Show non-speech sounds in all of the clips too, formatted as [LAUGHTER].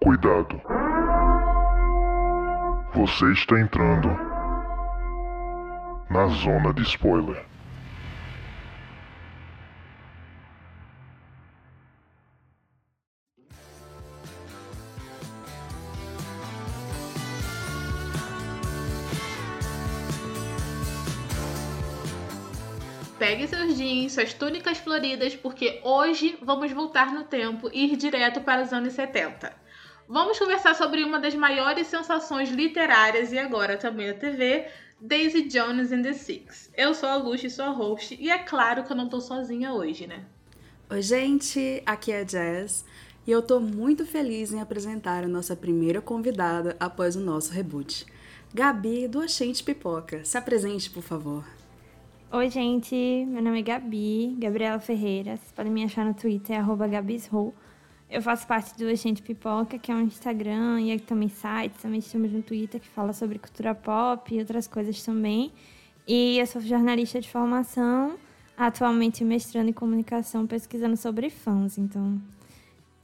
Cuidado. Você está entrando na zona de spoiler. Pegue seus jeans, suas túnicas floridas, porque hoje vamos voltar no tempo e ir direto para os anos 70. Vamos conversar sobre uma das maiores sensações literárias e agora também da TV, Daisy Jones and the Six. Eu sou a Lucy, sou a host, e é claro que eu não tô sozinha hoje, né? Oi, gente, aqui é a Jazz e eu tô muito feliz em apresentar a nossa primeira convidada após o nosso reboot. Gabi do Oxente Pipoca. Se apresente, por favor. Oi, gente. Meu nome é Gabi, Gabriela Ferreira. Vocês podem me achar no Twitter, arroba gabisrou. Eu faço parte do Agente Pipoca, que é um Instagram e também sites, também estamos no Twitter, que fala sobre cultura pop e outras coisas também. E eu sou jornalista de formação, atualmente mestrando em comunicação, pesquisando sobre fãs. Então,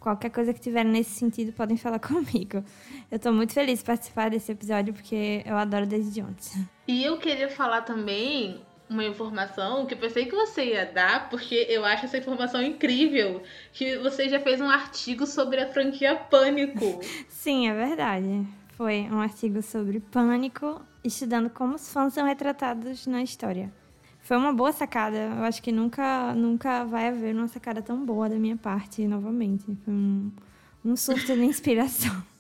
qualquer coisa que tiver nesse sentido, podem falar [LAUGHS] comigo. Eu estou muito feliz de participar desse episódio, porque eu adoro Daisy Jones. E eu queria falar também uma informação que eu pensei que você ia dar, porque eu acho essa informação incrível, que você já fez um artigo sobre a franquia Pânico. [LAUGHS] Sim, é verdade. Foi um artigo sobre Pânico, estudando como os fãs são retratados na história. Foi uma boa sacada. Eu acho que nunca, nunca vai haver uma sacada tão boa da minha parte novamente. Foi um, um surto de inspiração. [LAUGHS]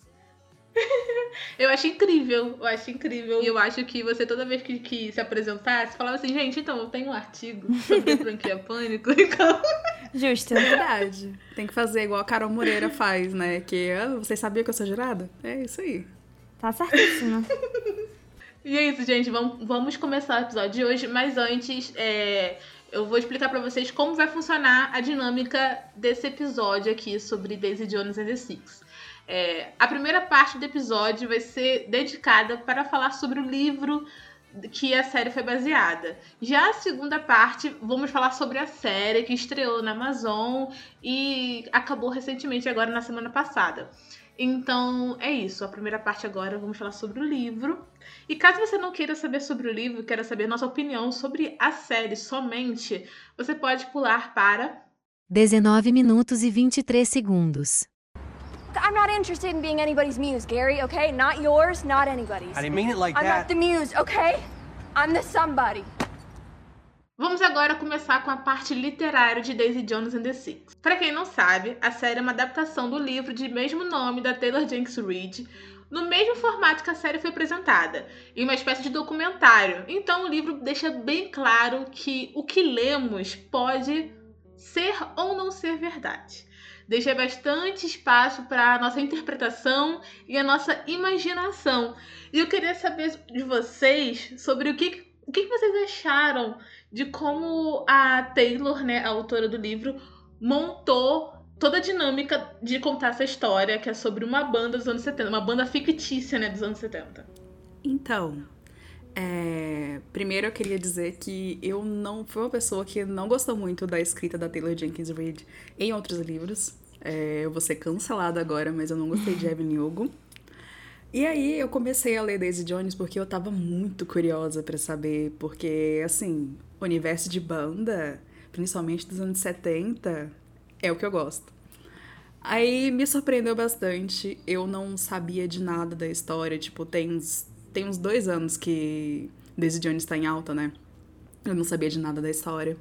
eu acho incrível, eu acho incrível. E eu acho que você, toda vez que, que se apresentasse, falava assim, gente, então, eu tenho um artigo sobre a franquia Pânico, [LAUGHS] então... Justo. É verdade. Tem que fazer igual a Carol Moreira faz, né? Que, ah, vocês sabiam que eu sou jurada? É isso aí. Tá certíssimo. e é isso, gente. Vamos, vamos começar o episódio de hoje, mas antes, é, eu vou explicar para vocês como vai funcionar a dinâmica desse episódio aqui sobre Daisy Jones and the Six. É, a primeira parte do episódio vai ser dedicada para falar sobre o livro que a série foi baseada. Já a segunda parte, vamos falar sobre a série que estreou na Amazon e acabou recentemente, agora na semana passada. Então é isso. A primeira parte agora vamos falar sobre o livro. E caso você não queira saber sobre o livro, queira saber nossa opinião sobre a série somente, você pode pular para 19 minutos e 23 segundos. I'm not interested in being anybody's muse, Gary, okay? Not yours, not anybody's. I didn't mean it like I'm that. not the muse, okay? I'm the somebody. Vamos agora começar com a parte literária de Daisy Jones and the Six. Para quem não sabe, a série é uma adaptação do livro de mesmo nome da Taylor Jenkins Reid, no mesmo formato que a série foi apresentada, em uma espécie de documentário. Então o livro deixa bem claro que o que lemos pode ser ou não ser verdade deixa bastante espaço para a nossa interpretação e a nossa imaginação. E eu queria saber de vocês sobre o que, o que vocês acharam de como a Taylor, né, a autora do livro, montou toda a dinâmica de contar essa história, que é sobre uma banda dos anos 70, uma banda fictícia, né, dos anos 70. Então, é... primeiro eu queria dizer que eu não fui uma pessoa que não gostou muito da escrita da Taylor Jenkins Reid em outros livros. É... eu vou ser cancelada agora, mas eu não gostei de [LAUGHS] Evelyn Hugo. E aí eu comecei a ler Daisy Jones porque eu tava muito curiosa para saber, porque assim, universo de banda, principalmente dos anos 70, é o que eu gosto. Aí me surpreendeu bastante. Eu não sabia de nada da história. Tipo, tem uns, tem uns dois anos que Daisy Jones tá em alta, né? Eu não sabia de nada da história.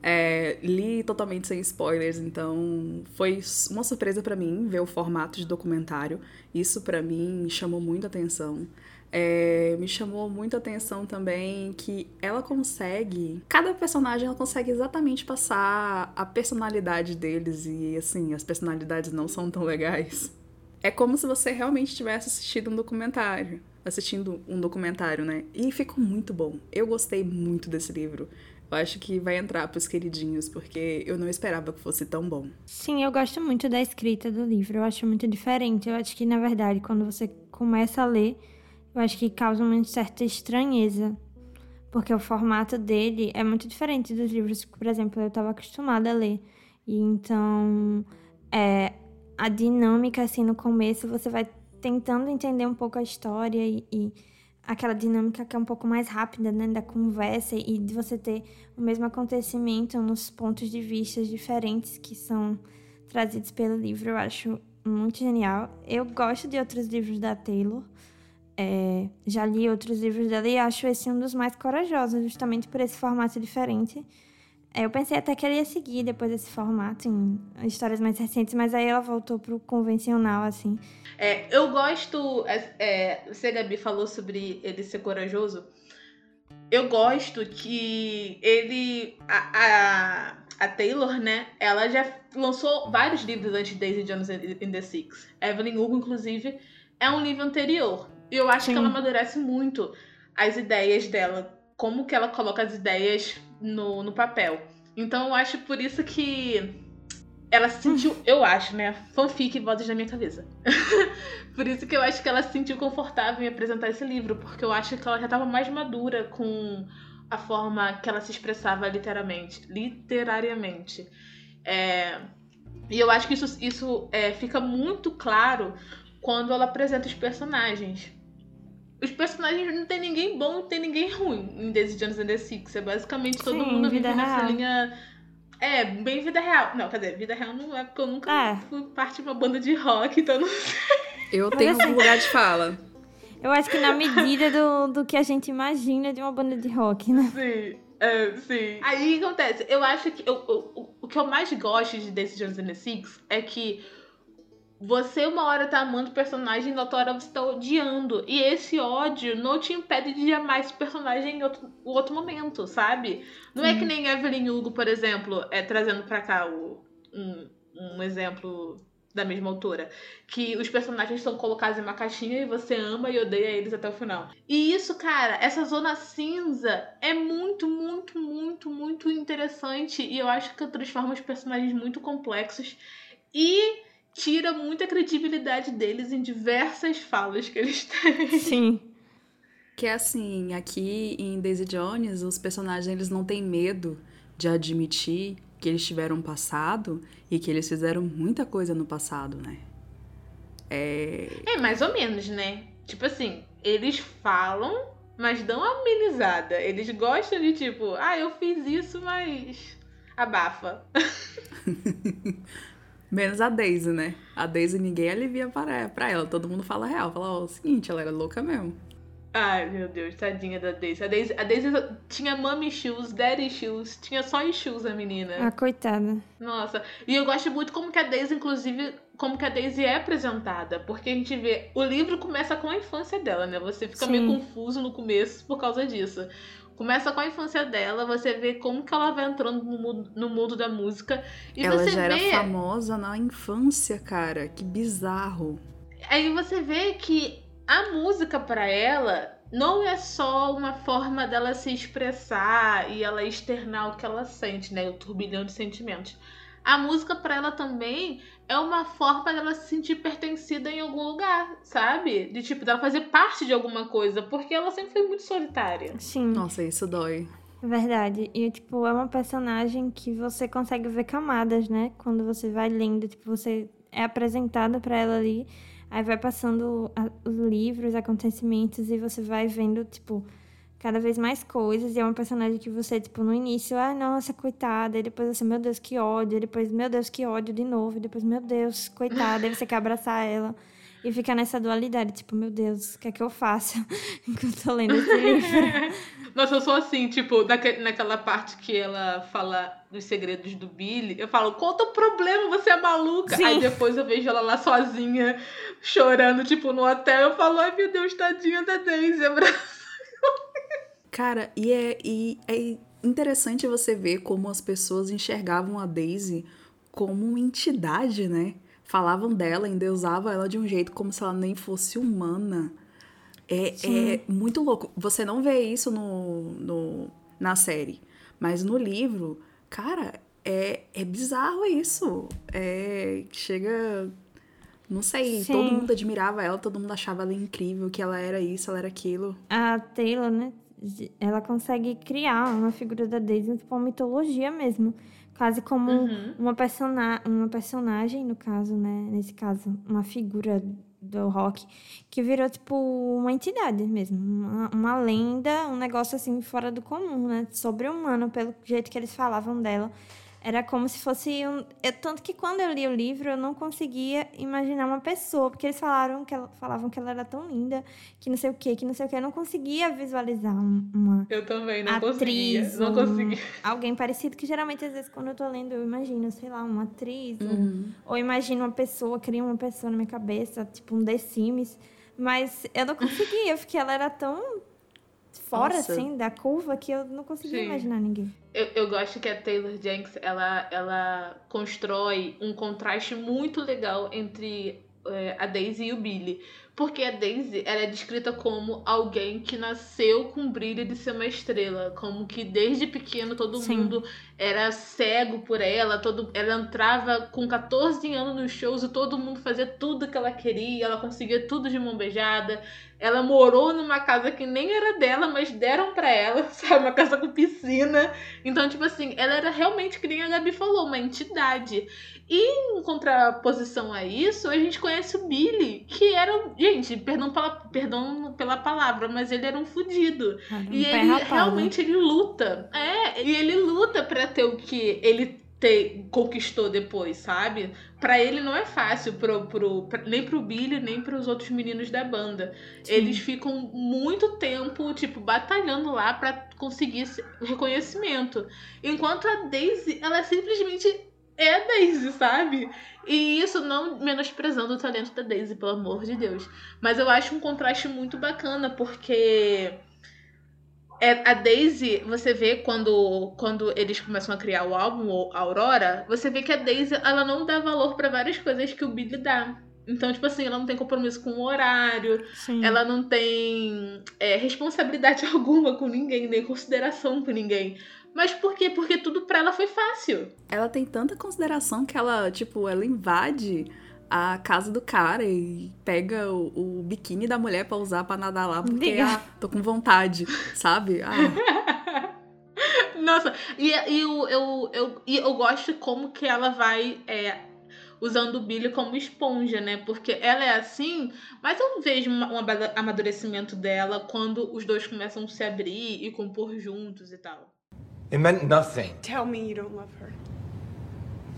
É, li totalmente sem spoilers, então foi uma surpresa para mim ver o formato de documentário. Isso para mim chamou muita atenção. É, me chamou muita atenção também que ela consegue. Cada personagem ela consegue exatamente passar a personalidade deles e assim, as personalidades não são tão legais. É como se você realmente tivesse assistido um documentário. Assistindo um documentário, né? E ficou muito bom. Eu gostei muito desse livro. Eu acho que vai entrar pros queridinhos, porque eu não esperava que fosse tão bom. Sim, eu gosto muito da escrita do livro. Eu acho muito diferente. Eu acho que, na verdade, quando você começa a ler, eu acho que causa uma certa estranheza. Porque o formato dele é muito diferente dos livros que, por exemplo, eu estava acostumada a ler. E então, é, a dinâmica, assim, no começo, você vai tentando entender um pouco a história e, e aquela dinâmica que é um pouco mais rápida, né, da conversa e de você ter o mesmo acontecimento nos pontos de vista diferentes que são trazidos pelo livro, eu acho muito genial. Eu gosto de outros livros da Taylor, é, já li outros livros dela e acho esse um dos mais corajosos, justamente por esse formato diferente. É, eu pensei até que ela ia seguir depois desse formato em histórias mais recentes, mas aí ela voltou pro convencional, assim. É, eu gosto. É, é, você, Gabi, falou sobre ele ser corajoso. Eu gosto que ele. A, a, a, Taylor, né? Ela já lançou vários livros antes de Daisy Jones in the Six. Evelyn Hugo, inclusive, é um livro anterior. E eu acho Sim. que ela amadurece muito as ideias dela. Como que ela coloca as ideias no, no papel. Então eu acho por isso que ela se sentiu, eu acho, né? Fanfic vozes na minha cabeça. [LAUGHS] por isso que eu acho que ela se sentiu confortável em apresentar esse livro, porque eu acho que ela já estava mais madura com a forma que ela se expressava literalmente, literariamente. É, e eu acho que isso, isso é, fica muito claro quando ela apresenta os personagens. Os personagens não tem ninguém bom, não tem ninguém ruim em Daisy Jones and the Six. É basicamente todo Sim, mundo vive nessa linha. É, bem vida real. Não, quer dizer, vida real não é porque eu nunca é. fui parte de uma banda de rock, então não sei. Eu tenho um lugar de fala. Eu acho que na medida do, do que a gente imagina de uma banda de rock, né? Sim. É, sim. Aí o que acontece? Eu acho que eu, eu, o que eu mais gosto de Daisy Jones and the Six é que você uma hora tá amando o personagem e outra hora você tá odiando. E esse ódio não te impede de amar esse personagem em outro, outro momento, sabe? Não é que nem Evelyn Hugo, por exemplo, é trazendo pra cá o, um, um exemplo da mesma autora. Que os personagens são colocados em uma caixinha e você ama e odeia eles até o final. E isso, cara, essa zona cinza é muito, muito, muito, muito interessante. E eu acho que transforma os personagens muito complexos. E tira muita credibilidade deles em diversas falas que eles têm. Sim. Que é assim, aqui em Daisy Jones, os personagens eles não têm medo de admitir que eles tiveram um passado e que eles fizeram muita coisa no passado, né? É... é mais ou menos, né? Tipo assim, eles falam, mas dão amenizada. Eles gostam de tipo, ah, eu fiz isso, mas abafa. [LAUGHS] Menos a Daisy, né? A Daisy ninguém alivia para, pra ela. Todo mundo fala a real. Fala, ó, oh, o seguinte, ela era louca mesmo. Ai, meu Deus, tadinha da Daisy. A Daisy, a Daisy tinha mommy shoes, daddy shoes, tinha só shoes a menina. Ah, coitada. Nossa, e eu gosto muito como que a Daisy, inclusive, como que a Daisy é apresentada. Porque a gente vê, o livro começa com a infância dela, né? Você fica Sim. meio confuso no começo por causa disso. Começa com a infância dela, você vê como que ela vai entrando no mundo, no mundo da música. E ela você já vê... era famosa na infância, cara. Que bizarro. Aí você vê que a música para ela não é só uma forma dela se expressar e ela externar o que ela sente, né? O turbilhão de sentimentos. A música para ela também é uma forma dela se sentir pertencida em algum lugar, sabe? De tipo, dela fazer parte de alguma coisa, porque ela sempre foi muito solitária. Sim. Nossa, isso dói. Verdade. E, tipo, é uma personagem que você consegue ver camadas, né? Quando você vai lendo, tipo, você é apresentada para ela ali, aí vai passando os livros, acontecimentos, e você vai vendo, tipo, cada vez mais coisas. E é uma personagem que você, tipo, no início, ah, nossa, coitada. E depois você, meu Deus, que ódio. E depois, meu Deus, que ódio de novo. E depois, meu Deus, coitada. Aí você quer abraçar ela. E fica nessa dualidade, tipo, meu Deus, o que é que eu faço [LAUGHS] enquanto tô lendo esse livro? [LAUGHS] Nossa, eu sou assim, tipo, naque, naquela parte que ela fala dos segredos do Billy, eu falo, conta o problema, você é maluca. Sim. Aí depois eu vejo ela lá sozinha, chorando, tipo, no hotel. Eu falo, ai meu Deus, tadinha da Daisy, abraça. Cara, e é, e é interessante você ver como as pessoas enxergavam a Daisy como uma entidade, né? Falavam dela, endeusavam ela de um jeito como se ela nem fosse humana. É, é muito louco. Você não vê isso no, no, na série, mas no livro, cara, é, é bizarro isso. É, chega. Não sei, Sim. todo mundo admirava ela, todo mundo achava ela incrível, que ela era isso, ela era aquilo. A Taylor, né? Ela consegue criar uma figura da Daisy, tipo uma mitologia mesmo. quase como Uhum. uma, persona uma personagem, no caso, né? Nesse caso, uma figura do rock, que virou, tipo, uma entidade mesmo. Uma, uma lenda, um negócio, assim, fora do comum, né? Sobre-humano, pelo jeito que eles falavam dela. Era como se fosse um... Eu, tanto que quando eu li o livro, eu não conseguia imaginar uma pessoa, porque eles falaram que ela, falavam que ela era tão linda, que não sei o quê, que não sei o quê. Eu não conseguia visualizar um- uma Eu também não atriz, conseguia. Não um- conseguia. alguém parecido, que geralmente, às vezes, quando eu tô lendo, eu imagino, sei lá, uma atriz, ou- Uhum. ou, imagino uma pessoa, crio uma pessoa na minha cabeça, tipo um The Sims, mas eu não conseguia, porque ela era tão fora, Nossa. assim, da curva, que eu não conseguia Sim. imaginar ninguém. Eu, eu gosto que a Taylor Jenks ela, ela constrói um contraste muito legal entre é, a Daisy e o Billy. Porque a Daisy ela é descrita como alguém que nasceu com o brilho de ser uma estrela. Como que desde pequeno todo Sim. mundo era cego por ela. Todo, ela entrava com 14 anos nos shows e todo mundo fazia tudo que ela queria. Ela conseguia tudo de mão beijada. Ela morou numa casa que nem era dela, mas deram pra ela, [LAUGHS] sabe? Uma casa com piscina. Então, tipo assim, ela era realmente, que nem a Gabi falou, uma entidade. E em contraposição a isso, a gente conhece o Billy, que era. um- Gente, perdão pela, perdão pela palavra, mas ele era um fudido. Um E pé ele rapado. realmente ele luta. É, e ele luta pra ter o que ele te, conquistou depois, sabe? Pra ele não é fácil, pro, pro, pra- nem pro Billy, nem pros outros meninos da banda. Sim. Eles ficam muito tempo, tipo, batalhando lá pra conseguir esse reconhecimento. Enquanto a Daisy, ela simplesmente é a Daisy, sabe? E isso não menosprezando o talento da Daisy, pelo amor de Deus. Mas eu acho um contraste muito bacana, porque é, a Daisy, você vê quando, quando eles começam a criar o álbum, o Aurora, você vê que a Daisy, ela não dá valor pra várias coisas que o Billy dá. Então, tipo assim, ela não tem compromisso com o horário, Sim. ela não tem é, responsabilidade [LAUGHS] alguma com ninguém, nem consideração com ninguém. Mas por quê? Porque tudo pra ela foi fácil. Ela tem tanta consideração que ela, tipo, ela invade a casa do cara e pega o, o biquíni da mulher pra usar pra nadar lá, porque, Diga. ah, tô com vontade, sabe? Ah, [LAUGHS] Nossa, e, e eu, eu, eu, e eu gosto como que ela vai é, usando o Billy como esponja, né? Porque ela é assim, mas eu vejo um amadurecimento dela quando os dois começam a se abrir e compor juntos e tal. It meant nothing. Tell me you don't love her.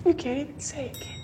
You can't even say it?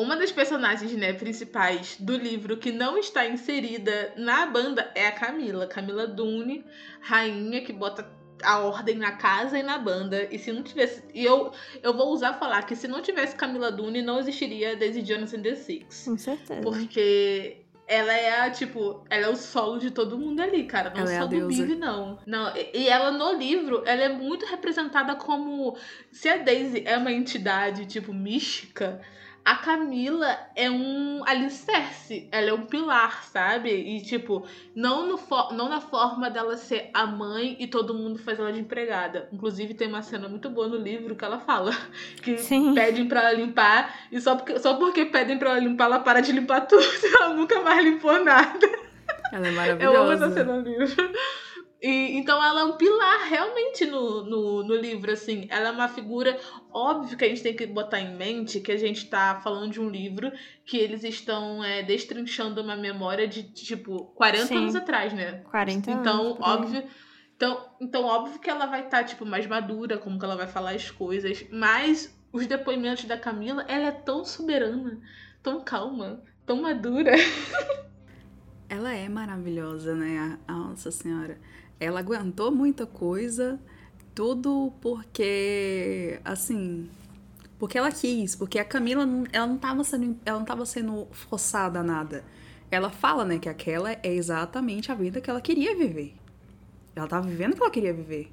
Uma das personagens né, principais do livro que não está inserida na banda é a Camila. Camila Dune, rainha que bota a ordem na casa e na banda. E se não tivesse. E eu, eu vou usar falar que se não tivesse Camila Dune, não existiria Daisy Jones and the Six. Com certeza. Porque ela é a, tipo, ela é o solo de todo mundo ali, cara. Não Ela é só a do. Billy, não. Não, e e ela no livro, ela é muito representada como. Se a Daisy é uma entidade, tipo, mística. A Camila é um alicerce, ela é um pilar, sabe? E, tipo, não, no não na forma dela ser a mãe e todo mundo faz ela de empregada. Inclusive, tem uma cena muito boa no livro que ela fala [LAUGHS] que Sim. pedem pra ela limpar e só porque, só porque pedem pra ela limpar, ela para de limpar tudo. [LAUGHS] Ela nunca mais limpou nada. ela é Eu amo essa maravilhosa. cena no livro. E, então ela é um pilar realmente no, no, no livro, assim. Ela é uma figura. Óbvio que a gente tem que botar em mente que a gente tá falando de um livro que eles estão é, destrinchando uma memória de, tipo, 40 Sim. anos atrás, né? 40 Então, anos. óbvio. Então, então, óbvio que ela vai estar, tipo, mais madura, como que ela vai falar as coisas. Mas os depoimentos da Camila, ela é tão soberana, tão calma, tão madura. [LAUGHS] Ela é maravilhosa, né? A Nossa Senhora. Ela aguentou muita coisa, tudo porque, assim, porque ela quis, porque a Camila, não- ela não tava sendo, ela não tava sendo forçada a nada. Ela fala, né, que aquela é exatamente a vida que ela queria viver. Ela tava vivendo o que ela queria viver.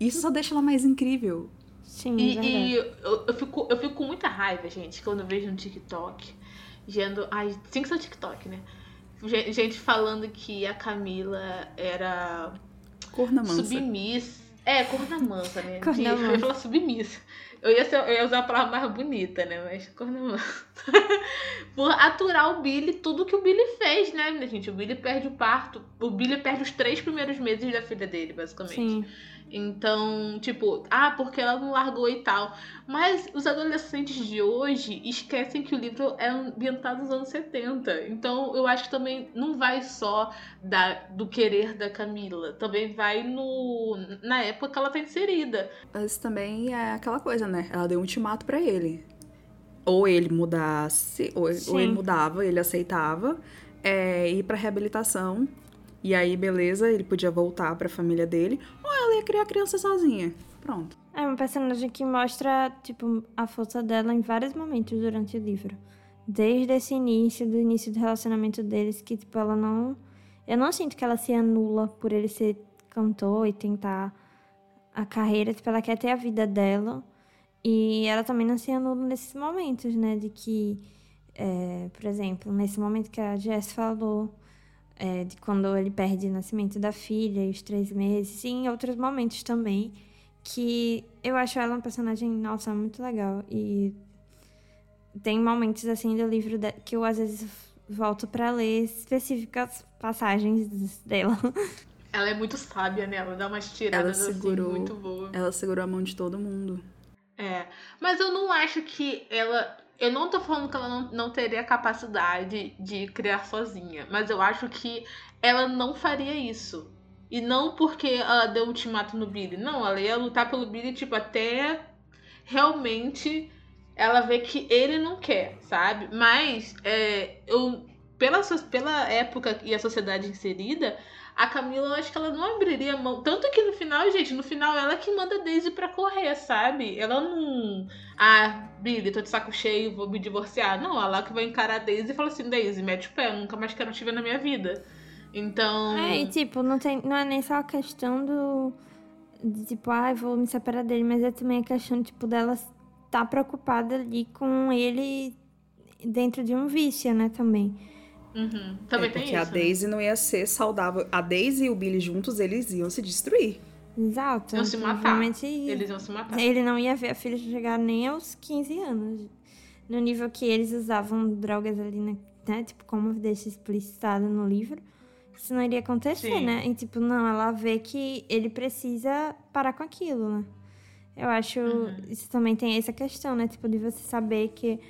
Isso só deixa ela mais incrível. Sim, E, verdade. e eu, eu, fico, eu fico com muita raiva, gente, quando eu vejo no TikTok. Gendo, ai, tem que ser o TikTok, né? Gen- Gente falando que a Camila era Corna mansa. submissa. É, corna mansa, né? Corna De- Eu ia falar submissa. Eu ia, ser- eu ia usar a palavra mais bonita, né? Mas corna mansa. [LAUGHS] Por aturar o Billy, tudo que o Billy fez, né, gente? O Billy perde o parto. O Billy perde os três primeiros meses da filha dele, basicamente. Sim. Então, tipo, ah, porque ela não largou e tal. Mas os adolescentes de hoje esquecem que o livro é ambientado nos anos 70. Então, eu acho que também não vai só da, do querer da Camila. Também vai no na época que ela tá inserida. Mas também é aquela coisa, né? Ela deu um ultimato para ele. Ou ele mudasse, ou, ou, ele mudava, ele aceitava é, ir pra reabilitação. E aí, beleza, ele podia voltar pra família dele. Ou ela ia criar a criança sozinha. Pronto. É uma personagem que mostra, tipo, a força dela em vários momentos durante o livro. Desde esse início, do início do relacionamento deles, que, tipo, ela não. Eu não sinto que ela se anula por ele ser cantor e tentar a carreira, tipo, ela quer ter a vida dela. E ela também não se anula nesses momentos, né? De que, é, por exemplo, nesse momento que a Jess falou, é, de quando ele perde o nascimento da filha e os três meses, e em outros momentos também, que eu acho ela uma personagem, nossa, muito legal. E tem momentos, assim, do livro que eu, às vezes, volto para ler específicas passagens dela. [LAUGHS] Ela é muito sábia, né? Ela dá umas tiradas ela segurou, assim, muito boas. Ela segurou a mão de todo mundo. É. Mas eu não acho que ela. Eu não tô falando que ela não, não teria capacidade de criar sozinha. Mas eu acho que ela não faria isso. E não porque ela deu ultimato no Billy. Não, ela ia lutar pelo Billy, tipo, até realmente ela ver que ele não quer, sabe? Mas é, eu, pela, pela época e a sociedade inserida, a Camila, eu acho que ela não abriria mão. Tanto que no final, gente, no final ela que manda a Daisy pra correr, sabe? Ela não. Ah, Billy, tô de saco cheio, vou me divorciar. Não, ela que vai encarar a Daisy e fala assim: Daisy, mete o pé, eu nunca mais quero te ver na minha vida. Então. É, e tipo, não, tem, não é nem só a questão do. De, tipo, ah, vou me separar dele, mas é também a questão, tipo, dela tá preocupada ali com ele dentro de um vício, né, também. Uhum. Também é, tem porque isso. a Daisy né? não ia ser saudável. A Daisy e o Billy juntos, eles iam se destruir. Exato. Iam se matar. Eles iam se matar. Ele não ia ver a filha chegar nem aos 15 anos. No nível que eles usavam drogas ali, né? né? Tipo, como deixa explicitado no livro. Isso não iria acontecer, Sim. né? E, tipo, não, ela vê que ele precisa parar com aquilo, né? Eu acho. Uhum. Isso também tem essa questão, né? Tipo, de você saber que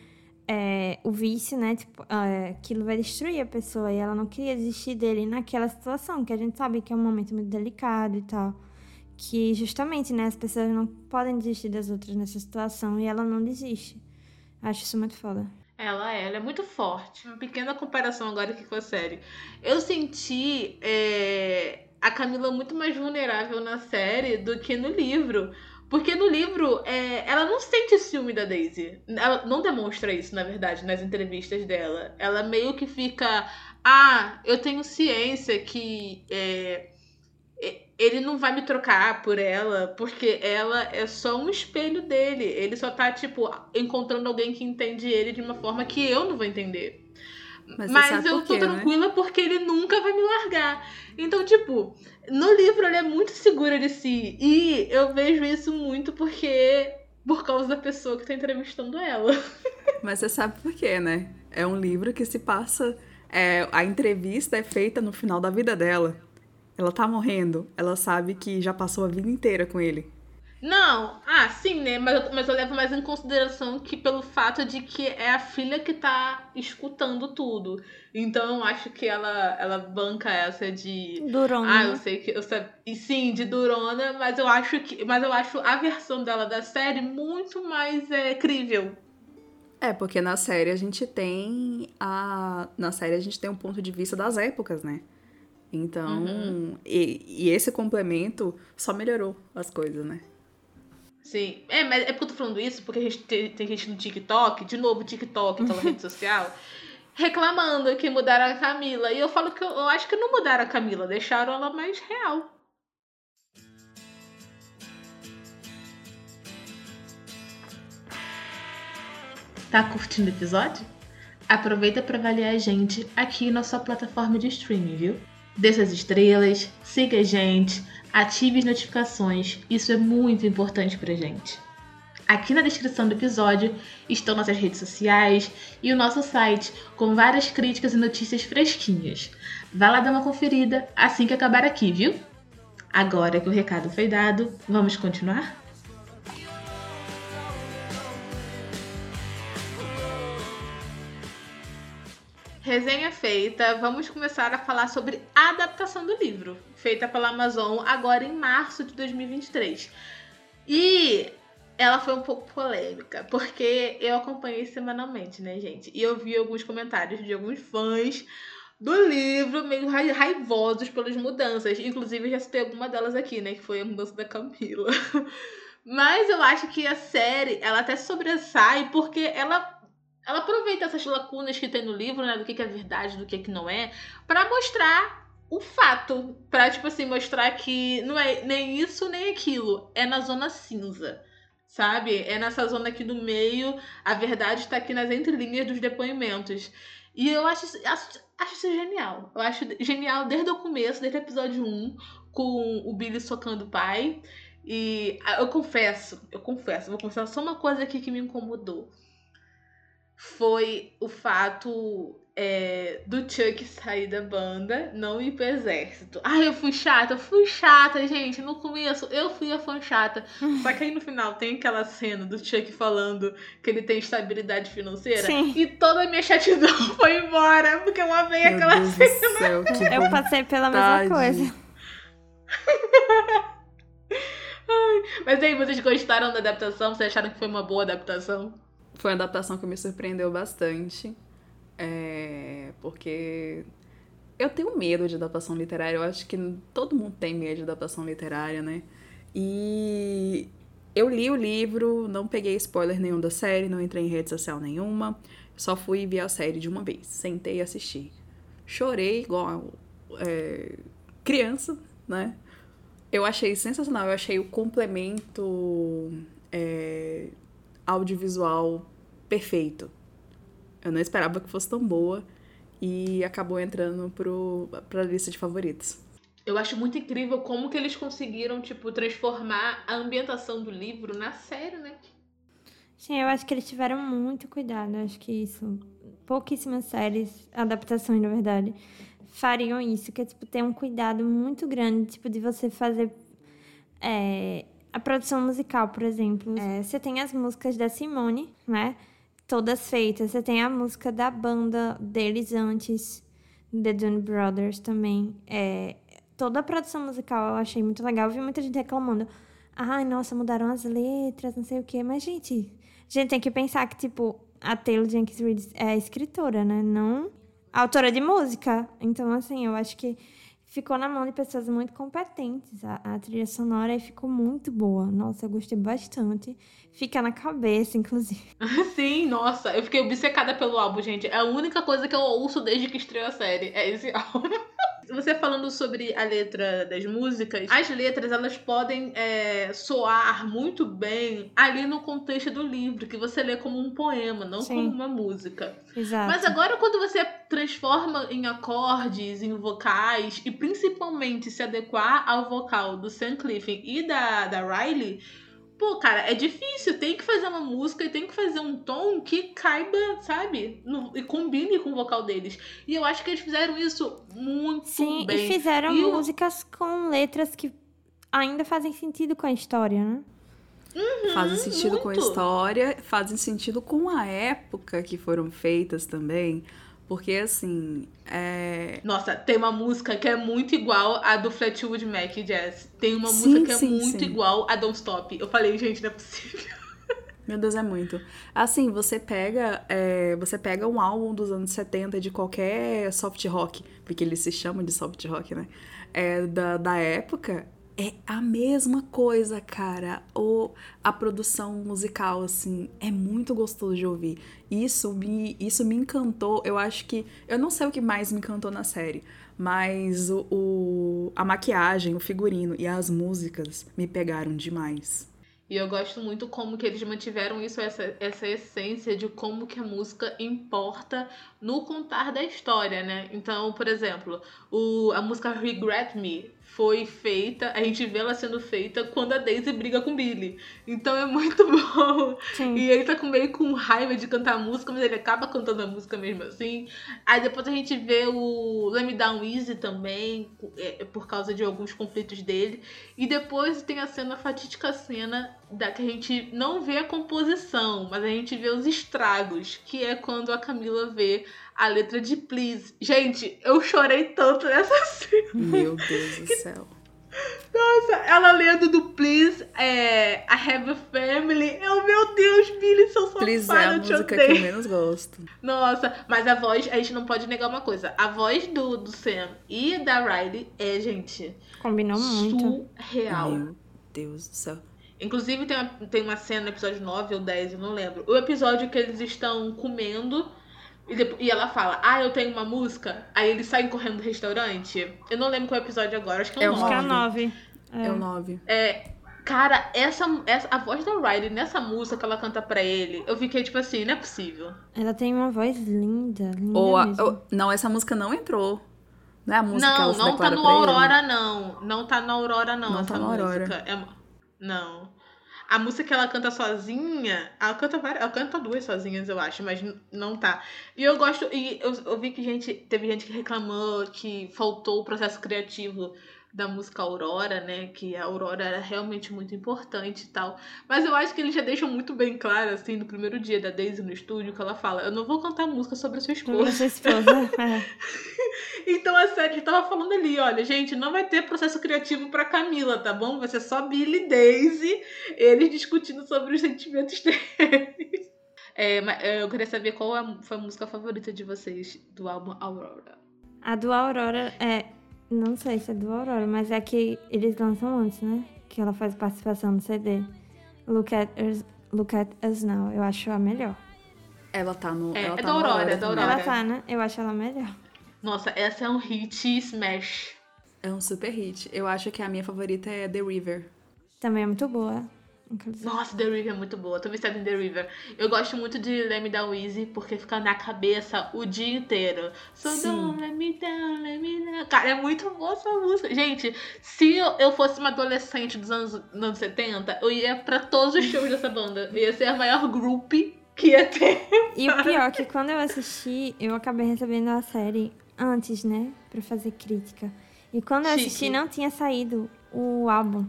é, o vício, né? Tipo, é, aquilo vai destruir a pessoa e ela não queria desistir dele naquela situação, que a gente sabe que é um momento muito delicado e tal. Que justamente, né, as pessoas não podem desistir das outras nessa situação e ela não desiste. Acho isso muito foda. Ela é, ela é muito forte. Uma pequena comparação agora aqui com a série. Eu senti é, a Camila muito mais vulnerável na série do que no livro. Porque no livro, é, ela não sente ciúme da Daisy. Ela não demonstra isso, na verdade, nas entrevistas dela. Ela meio que fica. Ah, eu tenho ciência que é, ele não vai me trocar por ela, porque ela é só um espelho dele. Ele só tá, tipo, encontrando alguém que entende ele de uma forma que eu não vou entender. Mas, Mas eu tô quê, né? tranquila né? porque ele nunca vai me largar. Então, tipo, no livro ele é muito segura de si. E eu vejo isso muito porque. Por causa da pessoa que tá entrevistando ela. [LAUGHS] Mas você sabe por quê, né? É um livro que se passa. É, a entrevista é feita no final da vida dela. Ela tá morrendo. Ela sabe que já passou a vida inteira com ele. Não, ah, sim, né? Mas eu, mas eu levo mais em consideração que pelo fato de que é a filha que tá escutando tudo. Então eu acho que ela, ela banca essa de. Durona. Ah, eu sei que. Eu sei, e sim, de Durona, mas eu acho que. Mas eu acho a versão dela da série muito mais é, crível. É, porque na série a gente tem a. Na série a gente tem um ponto de vista das épocas, né? Então. Uhum. E, e esse complemento só melhorou as coisas, né? Sim. É, mas é porque eu tô falando isso, porque a gente tem, tem gente no TikTok, de novo, TikTok, aquela [LAUGHS] rede social, reclamando que mudaram a Camila. E eu falo que eu, eu acho que não mudaram a Camila, deixaram ela mais real. Tá curtindo o episódio? Aproveita para avaliar a gente aqui na sua plataforma de streaming, viu? Dê suas estrelas, siga a gente, ative as notificações, isso é muito importante pra gente. Aqui na descrição do episódio estão nossas redes sociais e o nosso site com várias críticas e notícias fresquinhas. Vai lá dar uma conferida assim que acabar aqui, viu? Agora que o recado foi dado, vamos continuar? Resenha feita, vamos começar a falar sobre a adaptação do livro, feita pela Amazon agora em março de 2023. E ela foi um pouco polêmica, porque eu acompanhei semanalmente, né, gente? E eu vi alguns comentários de alguns fãs do livro meio raivosos pelas mudanças. Inclusive, já citei alguma delas aqui, né? Que foi a mudança da Camila. [LAUGHS] Mas eu acho que a série, ela até sobressai porque ela ela aproveita essas lacunas que tem no livro, né, do que, que é verdade, do que, que não é, para mostrar o fato, para tipo assim mostrar que não é nem isso nem aquilo, é na zona cinza. Sabe? É nessa zona aqui no meio, a verdade está aqui nas entrelinhas dos depoimentos. E eu acho, acho, acho isso genial. Eu acho genial desde o começo, desde o episódio 1, com o Billy socando o pai. E ah, eu confesso, eu confesso, vou confessar só uma coisa aqui que me incomodou foi o fato é, do Chuck sair da banda, não ir pro exército. Ai, eu fui chata, fui chata, gente. No começo eu fui a fã chata. [LAUGHS] Só que aí no final tem aquela cena do Chuck falando que ele tem estabilidade financeira. Sim. E toda a minha chatidão [LAUGHS] foi embora, porque eu amei Meu aquela Deus cena. do céu, que Eu passei pela mesma coisa. [LAUGHS] Mas aí, vocês gostaram da adaptação? Vocês acharam que foi uma boa adaptação? Foi uma adaptação que me surpreendeu bastante. É, porque eu tenho medo de adaptação literária. Eu acho que todo mundo tem medo de adaptação literária, né? E eu li o livro, não peguei spoiler nenhum da série, não entrei em rede social nenhuma. Só fui ver a série de uma vez. Sentei e assisti. Chorei igual é, criança, né? Eu achei sensacional. Eu achei o complemento é, audiovisual perfeito. Eu não esperava que fosse tão boa e acabou entrando pro, pra lista de favoritos. Eu acho muito incrível como que eles conseguiram, tipo, transformar a ambientação do livro na série, né? Sim, eu acho que eles tiveram muito cuidado. Eu acho que isso. Pouquíssimas séries, adaptações, na verdade, fariam isso. Que é, tipo, ter um cuidado muito grande, tipo, de você fazer. é, a produção musical, por exemplo. É, você tem as músicas da Simone, né? Todas feitas. Você tem a música da banda deles antes, The Dune Brothers também. É, toda a produção musical eu achei muito legal. Eu vi muita gente reclamando. Ai, nossa, mudaram as letras, não sei o quê. Mas, gente, a gente tem que pensar que, tipo, a Taylor Jenkins Reid é escritora, né? Não autora de música. Então, assim, eu acho que ficou na mão de pessoas muito competentes. A, a trilha sonora ficou muito boa. Nossa, eu gostei bastante. Fica na cabeça, inclusive. [LAUGHS] Sim, nossa, eu fiquei obcecada pelo álbum, gente. É a única coisa que eu ouço desde que estreou a série. É esse [LAUGHS] álbum. Você falando sobre a letra das músicas, as letras elas podem é, soar muito bem ali no contexto do livro, que você lê como um poema, não Sim. como uma música. Exato. Mas agora, quando você transforma em acordes, em vocais, e principalmente se adequar ao vocal do Sam Clifton e da, da Riley, pô, cara, é difícil. Tem que fazer uma música e tem que fazer um tom que caiba, sabe? No- e combine com o vocal deles. E eu acho que eles fizeram isso muito Sim, bem. e fizeram E músicas com letras que ainda fazem sentido com a história, né? fazem sentido com a muito. história, fazem sentido com a época que foram feitas também. Porque, assim, é... Nossa, tem uma música que é muito igual a do Fleetwood Mac Jazz. Tem uma Sim, música que é sim, muito sim. igual a Don't Stop. Eu falei, gente, não é possível. [LAUGHS] Meu Deus, é muito. Assim, você pega, é, você pega um álbum dos anos 70 de qualquer soft rock, porque eles se chamam de soft rock, né? É, da, da época, é a mesma coisa, cara. O, a produção musical, assim, é muito gostoso de ouvir. Isso me, isso me encantou. Eu acho que. Eu não sei o que mais me encantou na série, mas o, o- a maquiagem, o figurino e as músicas me pegaram demais. E eu gosto muito como que eles mantiveram isso, essa, essa essência de como que a música importa no contar da história, né? Então, por exemplo, o, a música Regret Me foi feita, a gente vê ela sendo feita quando a Daisy briga com o Billy. Então é muito [LAUGHS] bom. Sim. E ele tá com meio com raiva de cantar a música, mas ele acaba cantando a música mesmo assim. Aí depois a gente vê o Let Me Down Easy também, é, por causa de alguns conflitos dele. E depois tem a cena, a fatídica cena da que a gente não vê a composição, mas a gente vê os estragos, que é quando a Camila vê a letra de Please. Gente, eu chorei tanto nessa [LAUGHS] cena. Meu Deus do céu. Nossa, ela lendo do Please, é, I have a family. Eu, meu Deus, Billy, seu safado, Please é a música que eu menos gosto. Nossa, mas a voz, a gente não pode negar uma coisa. A voz do, do Sam e da Riley é, gente, Combinou muito. surreal. Meu Deus do céu. Inclusive, tem uma, tem uma cena no episódio 9 ou 10, eu não lembro. O episódio que eles estão comendo e, depo- e ela fala, ah, eu tenho uma música. Aí eles saem correndo do restaurante. Eu não lembro qual é o episódio agora, acho que é É o o Acho que é o 9. 9. É, o 9. É, cara, essa, essa, a voz da Riley nessa música que ela canta pra ele, eu fiquei tipo assim, não é possível. Ela tem uma voz linda, linda Ou a- mesmo. ou- não, essa música não entrou. Não é a música que não, ela se não tá no pra ele? Aurora, não. Não tá no Aurora, não, Não essa tá no música. Aurora. É, não. A música que ela canta sozinha, ela canta várias, ela canta duas sozinhas, eu acho, mas não tá. E eu gosto, e eu, eu vi que gente, teve gente que reclamou que faltou o processo criativo da música Aurora, né? Que a Aurora era realmente muito importante e tal. Mas eu acho que eles já deixam muito bem claro, assim, no primeiro dia da Daisy no estúdio, que ela fala: Eu não vou cantar música sobre a sua esposa. Sua esposa. [LAUGHS] é. Então a série tava falando ali, olha, gente, não vai ter processo criativo pra Camila, tá bom? Vai ser só Billy e Daisy, eles discutindo sobre os sentimentos [LAUGHS] deles. É, é, eu queria saber qual a- foi a música favorita de vocês do álbum Aurora. A do Aurora é. Não sei se é do Aurora, mas é que eles lançam antes, né? Que ela faz participação no CD. Look at Us, Look at Us Now. Eu acho a melhor. Ela tá no. É, ela é tá da no Aurora, é da. Aurora. Ela tá, né? Eu acho ela melhor. Nossa, essa é um hit smash. É um super hit. Eu acho que a minha favorita é The River. Também é muito boa. Nossa, The River é muito boa. Tô viciada em The River. Eu gosto muito de Let Me Down Easy porque fica na cabeça o dia inteiro. So Sim. don't let me down, let me down. Cara, é muito boa essa música. Gente, se eu, eu fosse uma adolescente dos anos, anos 70, eu ia pra todos os shows dessa banda. Eu ia ser a maior group que ia ter. E o pior é que quando eu assisti, eu acabei recebendo a série antes, né? Pra fazer crítica. E quando eu Chique. assisti, não tinha saído o álbum.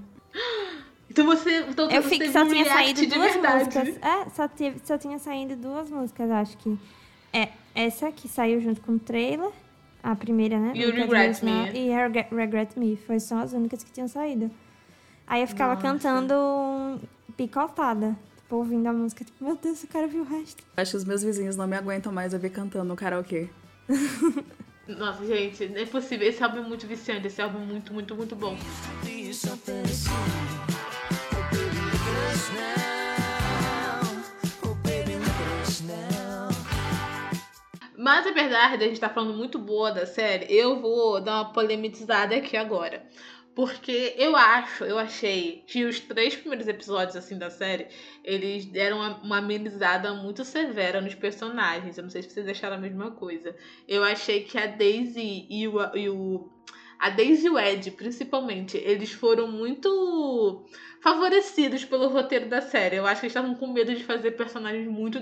Então você. Então Eu você fiquei, só um tinha saído de duas verdade. músicas. É, só, teve, só tinha saído duas músicas, acho que. É essa que saiu junto com o trailer. A primeira, né? E o Regret Now, Me. E Regret, Regret Me. Foi só as únicas que tinham saído. Aí eu ficava Nossa. cantando picotada. Tipo, ouvindo a música. Tipo, meu Deus, eu quero ouvir o resto. Acho que os meus vizinhos não me aguentam mais eu ver cantando no karaokê. Nossa, gente, não é possível. Esse álbum é muito viciante. Esse álbum é muito, muito, muito bom. Mas apesar de a gente tá falando muito boa da série, eu vou dar uma polemizada aqui agora. Porque eu acho, eu achei que os três primeiros episódios assim da série, eles deram uma, uma amenizada muito severa nos personagens. Eu não sei se vocês acharam a mesma coisa. Eu achei que a Daisy e o, e o a Daisy e o Ed, principalmente, eles foram muito favorecidos pelo roteiro da série. Eu acho que eles estavam com medo de fazer personagens muito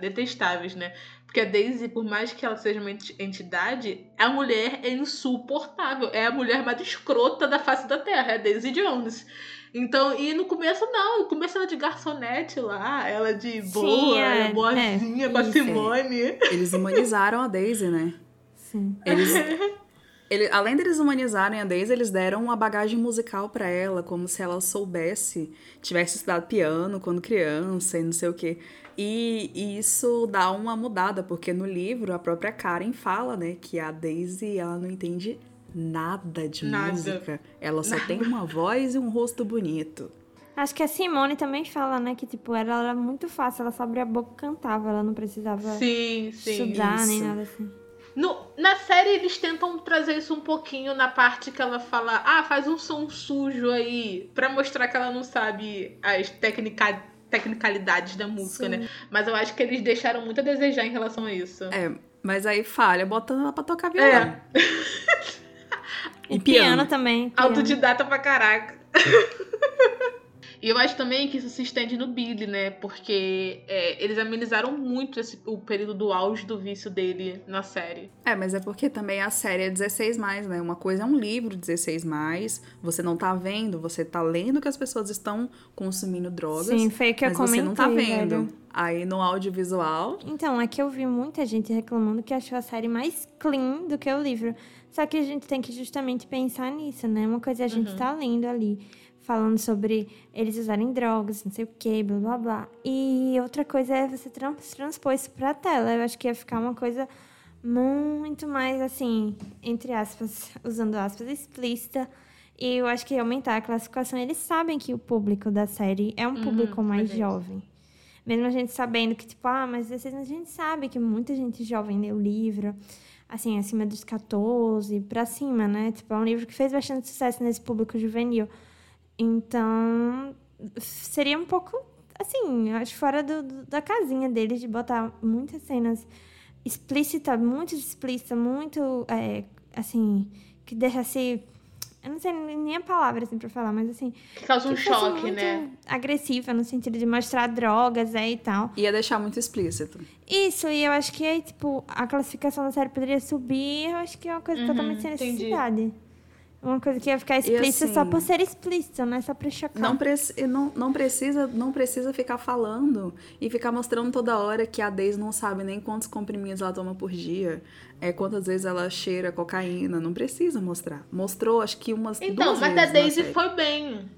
detestáveis, né? Porque a Daisy, por mais que ela seja uma enti- entidade, a mulher é insuportável. É a mulher mais escrota da face da Terra, é a Daisy Jones. Então, e no começo não, no começo ela de garçonete lá, ela de boa, é, boazinha, é, com a isso. Simone. Eles humanizaram a Daisy, né? Sim. Eles, [LAUGHS] ele- além deles humanizarem a Daisy, eles deram uma bagagem musical pra ela, como se ela soubesse, tivesse estudado piano quando criança e não sei o quê. E, e isso dá uma mudada, porque no livro a própria Karen fala, né, que a Daisy ela não entende nada de Nada. música. Ela só tem uma voz e um rosto bonito. Acho que a Simone também fala, né? Que, tipo, ela era muito fácil. Ela só abria a boca e cantava. Ela não precisava Sim, sim. estudar nem isso. nada assim. No, na série eles tentam trazer isso um pouquinho na parte que ela fala, ah, faz um som sujo aí, pra mostrar que ela não sabe as tecnica, tecnicalidades da música, né? Mas eu acho que eles deixaram muito a desejar em relação a isso. É, mas aí falha, botando ela pra tocar violão. [LAUGHS] E E piano, piano. também. piano. Autodidata pra caraca. [LAUGHS] E eu acho também que isso se estende no Billy, né? Porque é, eles amenizaram muito esse, o período do auge do vício dele na série. É, mas é porque também a série é 16 mais, né? Uma coisa é um livro 16 mais, você não tá vendo, você tá lendo que as pessoas estão consumindo drogas. Sim, foi o que eu mas você não tá comentei, vendo. velho. Aí no audiovisual, Então, é que eu vi muita gente reclamando que achou a série mais clean do que o livro. Só que a gente tem que justamente pensar nisso, né? Uma coisa é a gente tá lendo ali, falando sobre eles usarem drogas, não sei o que, blá blá blá. E outra coisa é você trans transpor isso pra tela. Eu acho que ia ficar uma coisa muito mais, assim, entre aspas, [LAUGHS] usando aspas, explícita. E eu acho que ia aumentar a classificação. Eles sabem que o público da série é um público mais verdade. jovem. Mesmo a gente sabendo que, tipo, ah, mas às vezes a gente sabe que muita gente jovem lê o livro, assim, acima dos 14 pra cima, né? Tipo, é um livro que fez bastante sucesso nesse público juvenil. Então, seria um pouco, assim, eu acho fora do, do- da casinha deles de botar muitas cenas explícitas, muito explícita, muito, é, assim, que deixasse. Eu não sei nem a palavra assim pra falar, mas assim. Que causa um que choque, muito né? Agressiva no sentido de mostrar drogas é, e tal. ia deixar muito explícito. Isso, e eu acho que aí, tipo, a classificação da série poderia subir, eu acho que é uma coisa totalmente sem Uhum, entendi. Uma coisa que ia ficar explícita só assim, por ser explícita, não é só pra chocar. Não, preci- não, não, precisa, não precisa ficar falando e ficar mostrando toda hora que a Daisy não sabe nem quantos comprimidos ela toma por dia, é, quantas vezes ela cheira cocaína. Não precisa mostrar. Mostrou, acho que umas Então, duas mas da vezes na Daisy foi bem.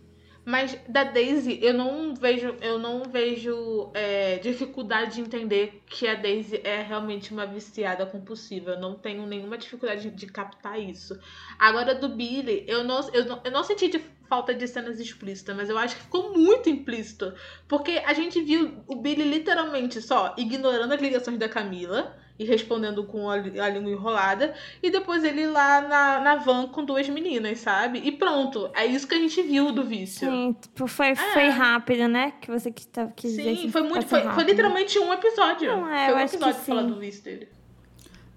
Mas da Daisy, eu não vejo, eu não vejo é, dificuldade de entender que a Daisy é realmente uma viciada compulsiva. Eu não tenho nenhuma dificuldade de captar isso. Agora, do Billy, eu não, eu não, eu não senti de falta de cenas explícitas, mas eu acho que ficou muito implícito. Porque a gente viu o Billy literalmente só ignorando as ligações da Camila e respondendo com a, a língua enrolada. E depois ele lá na, na van com duas meninas, sabe? E pronto. É isso que a gente viu do vício. Sim, tipo, foi, foi rápido, né? Que você quis, tá- quis dizer É. Sim, que foi muito. passou Foi, foi rápido. literalmente um episódio. Não, é, foi um acho que episódio falar sim. do vício dele.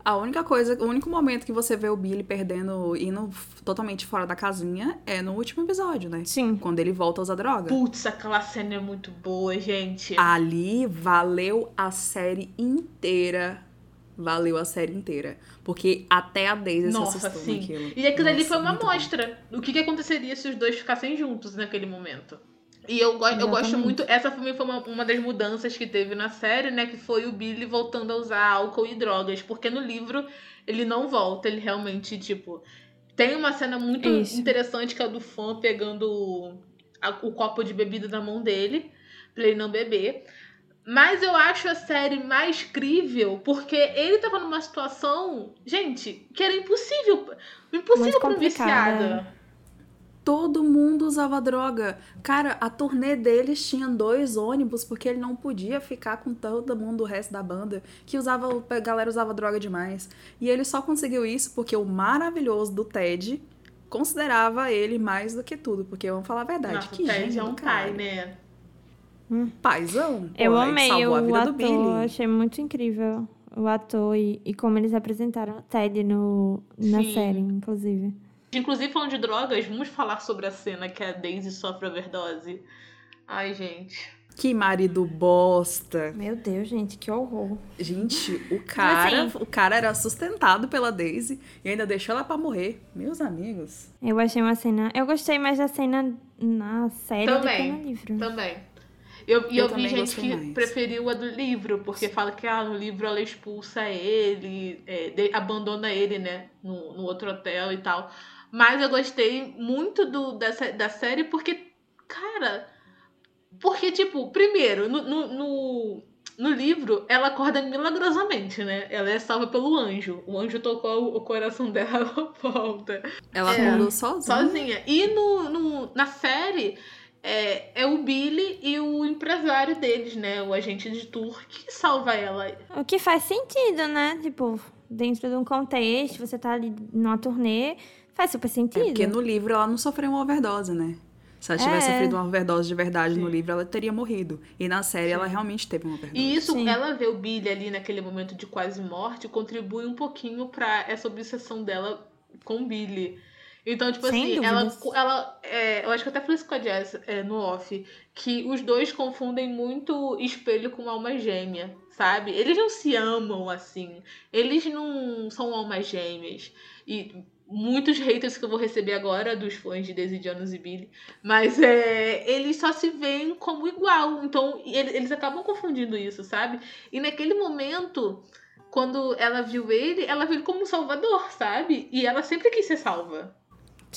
A única coisa, o único momento que você vê o Billy perdendo, indo totalmente fora da casinha é no último episódio, né? Sim. Quando ele volta a usar droga. Putz, aquela cena é muito boa, gente. Ali valeu a série inteira. Valeu a série inteira. Porque até a Daisy Nossa, se assustou sim. naquilo. E aquilo ali foi uma amostra do que, que aconteceria se os dois ficassem juntos naquele momento. E eu, go eu gosto muito. Essa pra mim foi uma, uma das mudanças que teve na série, né? Que foi o Billy voltando a usar álcool e drogas. Porque no livro ele não volta, ele realmente, tipo. Tem uma cena muito Isso. interessante que é a do fã pegando o, a- o copo de bebida na mão dele, pra ele não beber. Mas eu acho a série mais crível porque ele tava numa situação, gente, que era impossível. Impossível pra um viciado. Todo mundo usava droga. Cara, a turnê deles tinha dois ônibus porque ele não podia ficar com todo mundo, o resto da banda, que usava, a galera usava droga demais. E ele só conseguiu isso porque o maravilhoso do Ted considerava ele mais do que tudo. Porque vamos falar a verdade, Nossa, que o Ted é um do cara. pai, né? Paizão. Eu pô, ele amei o vida do ator, Billy. achei muito incrível o ator e, e como eles apresentaram Ted no, na Sim. série, inclusive. Inclusive, falando de drogas, vamos falar sobre a cena que a Daisy sofre overdose. Ai, gente. Que marido bosta. Meu Deus, gente, que horror. Gente, o cara, assim- o cara era sustentado pela Daisy e ainda deixou ela pra morrer. Meus amigos. Eu achei uma cena. Eu gostei mais da cena na série do que Também. no livro. Também. Eu, e Eu eu, vi gente que mais. preferiu a do livro, porque fala que ah, no livro ela expulsa ele, é, de- abandona ele, né, no, no outro hotel e tal. Mas eu gostei muito do, dessa, da série porque, cara. Porque, tipo, primeiro, no, no, no, no livro, ela acorda milagrosamente, né? Ela é salva pelo anjo. O anjo tocou o coração dela, ela [LAUGHS] volta. Ela É, acordou sozinha. Sozinha. E no, no- na série, é, é o Billy e o empresário deles, né? O agente de tour, que salva ela. O que faz sentido, né? Tipo, dentro de um contexto, você tá ali numa turnê, faz super É sentido. porque no livro ela não sofreu uma overdose, né? Se ela tivesse É. sofrido uma overdose de verdade no Sim. livro, ela teria morrido. E na série ela realmente teve uma overdose. E isso, Sim. ela ver o Billy ali naquele momento de quase morte, contribui um pouquinho pra essa obsessão dela com o Billy. Então, tipo Sem assim, ela, dúvidas. ela é, eu acho que eu até falei isso com a Jess é, no off, que os dois confundem muito espelho com alma gêmea, sabe? Eles não se amam assim, eles não são almas gêmeas. E muitos haters que eu vou receber agora dos fãs de Daisy Jones e Billy, mas é, eles só se veem como igual, então ele- eles acabam confundindo isso, sabe? E naquele momento, quando ela viu ele, ela viu ele como um salvador, sabe? E ela sempre quis ser salva.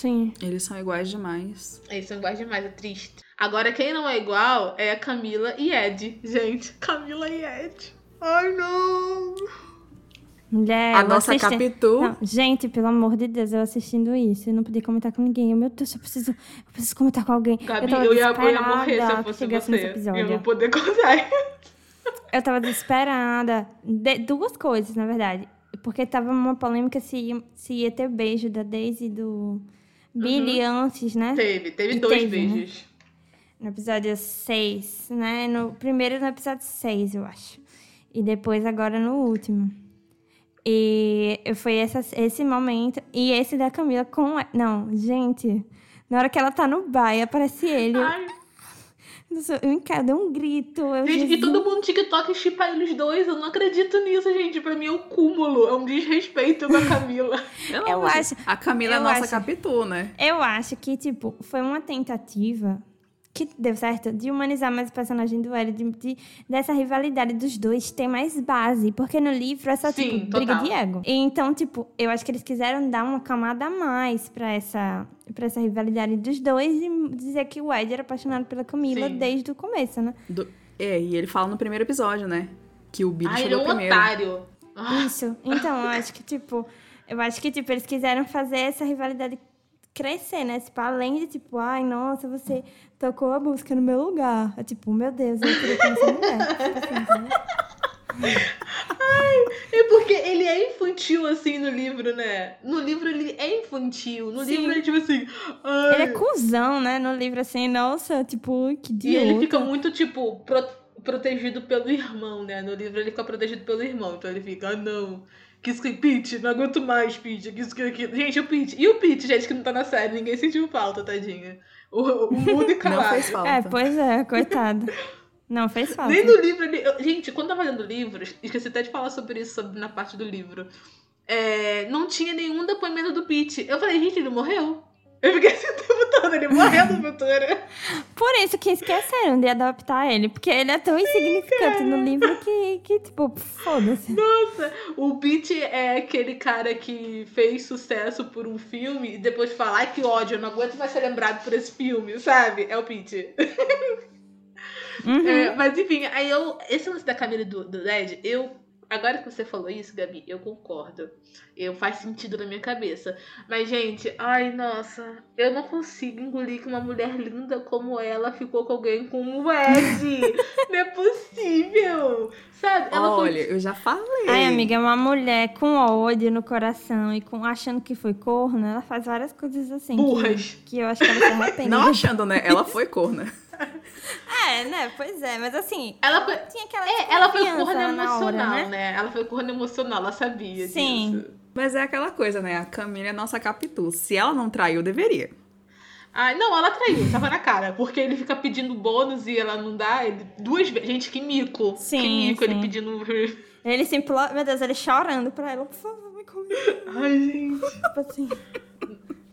Sim. Eles são iguais demais. Eles são iguais demais, é triste. Agora, quem não é igual é a Camila e Ed. Gente, [LAUGHS] Camila e Ed. Ai, não. Mulher, a nossa assisti- Capitu. Não, gente, pelo amor de Deus, eu assistindo isso, eu não podia comentar com ninguém. Eu, Meu Deus, eu preciso, eu preciso comentar com alguém. Gabi, eu tava eu, ia, eu ia morrer se eu fosse você. Eu não poder contar. Eu tava desesperada. De- duas coisas, na verdade. Porque tava uma polêmica se ia, se ia ter beijo da Daisy e do Billy antes, né? Teve, teve E dois teve, né? beijos. No episódio 6, né? No, primeiro no episódio 6, eu acho. E depois agora no último. E foi essa, esse momento. E esse da Camila com. Não, gente. Na hora que ela tá no bar e aparece ele. Ai, Eu enca- dei um grito. Eu, gente, e todo mundo TikTok chipa eles dois. Eu não acredito nisso, gente. Pra mim é o cúmulo. É um desrespeito com a Camila. [LAUGHS] Eu de acho-. A Camila é eu nossa acho- Capitu, né? Eu acho que, tipo, foi uma tentativa que deu certo de humanizar mais o personagem do Hélio, de, de- dessa rivalidade dos dois ter mais base. Porque no livro é só, Sim, tipo, briga total. de ego. Então, tipo, eu acho que eles quiseram dar uma camada a mais pra essa, pra essa rivalidade dos dois e dizer que o Ed era apaixonado pela Camila Sim. desde o começo, né? Do- É, e ele fala no primeiro episódio, né? Que o Billy Ai, ele é chegou um primeiro. otário. Ah, Isso. Então, eu acho que, tipo, eu acho que, tipo, eles quiseram fazer essa rivalidade crescer, né? Tipo, além de, tipo, ai, nossa, você tocou a música no meu lugar. É tipo, meu Deus, eu queria conhecer mulher. Tipo assim, entendeu? É porque ele é infantil, assim, no livro, né? No livro ele é infantil. No Sim. livro ele é tipo assim. Ai. Ele é cuzão, né? No livro, assim, nossa, tipo, que E idiota. ele fica muito, tipo, pro- protegido pelo irmão, né? No livro ele fica protegido pelo irmão. Então ele fica, ah, não. Que isso que. Pete, não aguento mais, Pete. Que isso que aquilo. Gente, o Pete. E o Pete, gente, que não tá na série. Ninguém sentiu falta, tadinha. O, o [LAUGHS] mudo e Não calado. fez falta. É, pois é, coitado. Não, fez falta. Nem no livro ele. eu- gente, quando eu tava lendo livros, esqueci até de falar sobre isso sobre, na parte do livro. é, não tinha nenhum depoimento do Pete. Eu falei, gente, ele morreu. Eu fiquei assim o tempo todo, ele morreu na aventura. Por isso que esqueceram de adaptar ele, porque ele é tão insignificante no livro que, que tipo, foda-se. Nossa, o Pete é aquele cara que fez sucesso por um filme e depois fala, ai que ódio, eu não aguento mais ser lembrado por esse filme, sabe? É o Pete. [LAUGHS] Uhum. É, mas enfim, aí eu. Esse lance da Camila do, do Led, eu. Agora que você falou isso, Gabi, eu concordo. Eu faz sentido na minha cabeça. Mas, gente, ai, nossa, eu não consigo engolir que uma mulher linda como ela ficou com alguém com um Ed. [LAUGHS] não é possível. Sabe? Ela foi Olha, eu já falei. Ai, amiga, é uma mulher com ódio no coração e com achando que foi corno, ela faz várias coisas assim. que- Burras. Que, eu acho que ela se arrepende. Não achando, né? Ela foi corna. [LAUGHS] É, né? Pois é, mas assim. Ela foi- tinha aquela É, ela foi corno na hora, emocional, né? né? Ela foi corno emocional, ela sabia Sim. disso. Mas é aquela coisa, né? A Camila é nossa Capitu. Se ela não traiu, deveria. Ai, não, ela traiu, tava na cara. Porque ele fica pedindo bônus e ela não dá. Ele, duas vezes. Gente, que mico. que Sim, mico ele sim. pedindo. [LAUGHS] Ele se implora, meu Deus, ele chorando pra ela, por favor, me come. Ai, gente. Tipo assim.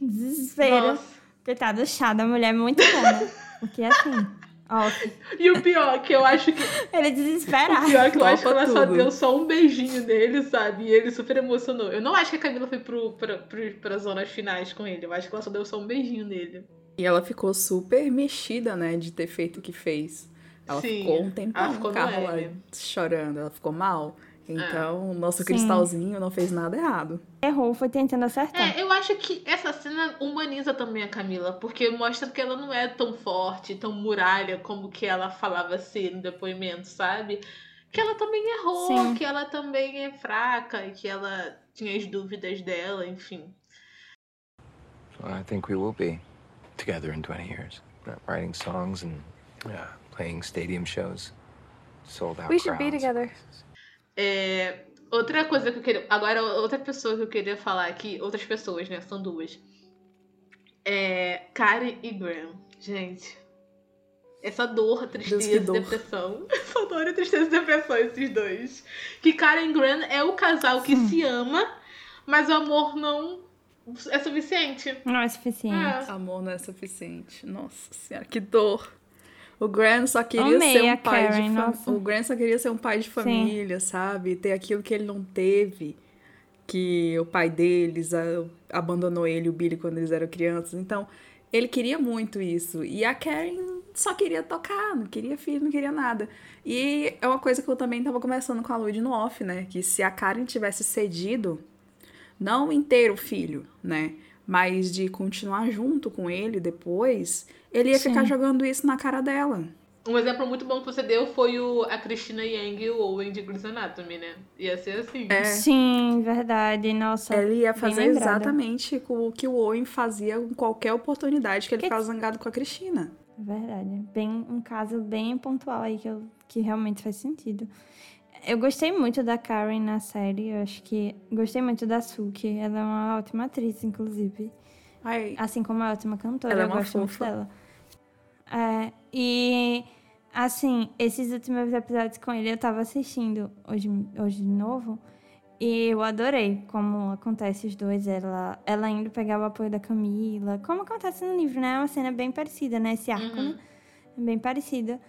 Desespero. Nossa. Coitado, o chá da mulher é muito bom, né? Porque assim, ó, [LAUGHS] E o pior, que eu acho que. ele é O desesperado. pior que eu acho que ela só tudo. deu só um beijinho nele, sabe? E ele super emocionou. Eu não acho que a Camila foi pro, pra, pro, pras zonas finais com ele. Eu acho que ela só deu só um beijinho nele. E ela ficou super mexida, né? De ter feito o que fez. Ela Sim, ficou um tempão ela ficou no carro lá chorando. Ela ficou mal. Então, o nosso Sim. cristalzinho não fez nada errado. Errou, foi tentando acertar. É, eu acho que essa cena humaniza também a Camila, porque mostra que ela não é tão forte, tão muralha como que ela falava ser no depoimento, sabe? Que ela também errou, Sim. que ela também é fraca e que ela tinha as dúvidas dela, enfim. Well, I think we will be together in 20 years. Writing songs and uh, playing stadium shows. Sold out We should be together. É, outra coisa que eu queria. Agora, outra pessoa que eu queria falar aqui, outras pessoas, né? São duas. É, Karen e Graham. Gente, essa dor, tristeza e depressão. [LAUGHS] Essa dor, tristeza e depressão, esses dois. Que Karen e Graham é o casal que Sim. se ama, mas o amor não é suficiente. Não é suficiente. É. Amor não é suficiente. Nossa senhora, que dor. O Grant só queria Amei ser um pai Karen, de família. O Grant só queria ser um pai de família, Sim. sabe? Ter aquilo que ele não teve. Que o pai deles abandonou ele e o Billy quando eles eram crianças. Então, ele queria muito isso. E a Karen só queria tocar, não queria filho, não queria nada. E é uma coisa que eu também tava conversando com a Lud no off, né? Que se a Karen tivesse cedido, não inteiro o filho, né? Mas de continuar junto com ele depois, ele ia Sim. ficar jogando isso na cara dela. Um exemplo muito bom que você deu foi o, a Christina Yang e o Owen de Grey's Anatomy, né? Ia ser assim. É. Sim, verdade. Nossa. Ele ia fazer exatamente o que o Owen fazia com qualquer oportunidade que ele que... ficava zangado com a Cristina. Verdade. Bem, um caso bem pontual aí que, eu, que realmente faz sentido. Eu gostei muito da Karen na série. Eu acho que gostei muito da Suki. Ela é uma ótima atriz, inclusive. Ai. Assim como é ótima cantora. Ela é uma eu gosto fofa. muito dela. É, e assim, esses últimos episódios com ele eu tava assistindo hoje, hoje de novo. E eu adorei como acontece os dois, ela, ela indo pegar o apoio da Camila. Como acontece no livro, né? É uma cena bem parecida, né? Esse arco, uhum. né? Bem parecida.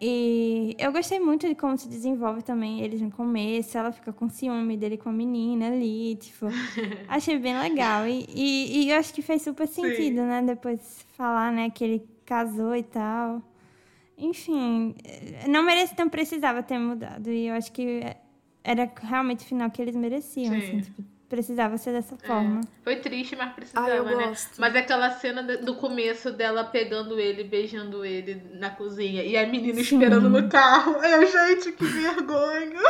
E eu gostei muito de como se desenvolve também eles no começo. Ela fica com ciúme dele com a menina ali, tipo. [LAUGHS] achei bem legal. E, e, e, eu acho que fez super sentido, Sim. né? Depois falar, né, que ele casou e tal. Enfim, não merece, não precisava ter mudado. E eu acho que era realmente o final que eles mereciam, Sim. assim, tipo, precisava ser dessa é. forma. Foi triste, mas precisava, ah, né? Gosto. Mas aquela cena do começo dela pegando ele, beijando ele na cozinha e a menina Sim. esperando no carro. Eu, gente, que vergonha!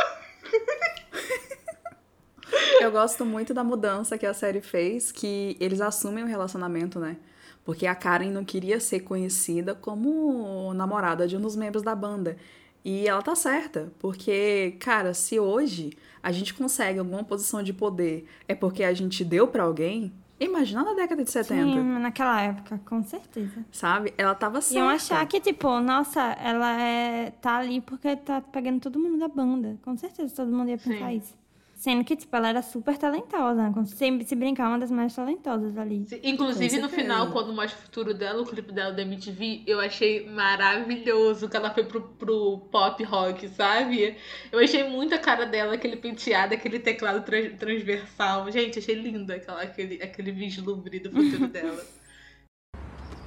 Eu gosto muito da mudança que a série fez, que eles assumem o relacionamento, né? Porque a Karen não queria ser conhecida como namorada de um dos membros da banda. E ela tá certa, porque, cara, se hoje a gente consegue alguma posição de poder é porque a gente deu para alguém, imagina na década de 70. Sim, naquela época, com certeza. Sabe? Ela tava certa. Iam achar que, tipo, nossa, ela é, tá ali porque tá pegando todo mundo da banda. Com certeza todo mundo ia pensar Sim. isso. Sendo que, tipo, ela era super talentosa, né? Sempre se brincar, uma das mais talentosas ali. Sim, inclusive, no final, quando mostra o futuro dela, o clipe dela da MTV, eu achei maravilhoso que ela foi pro, pro pop rock, sabe? Eu achei muito a cara dela, aquele penteado, aquele teclado trans, transversal. Gente, achei lindo aquela, aquele, aquele vislumbre do futuro [LAUGHS] dela.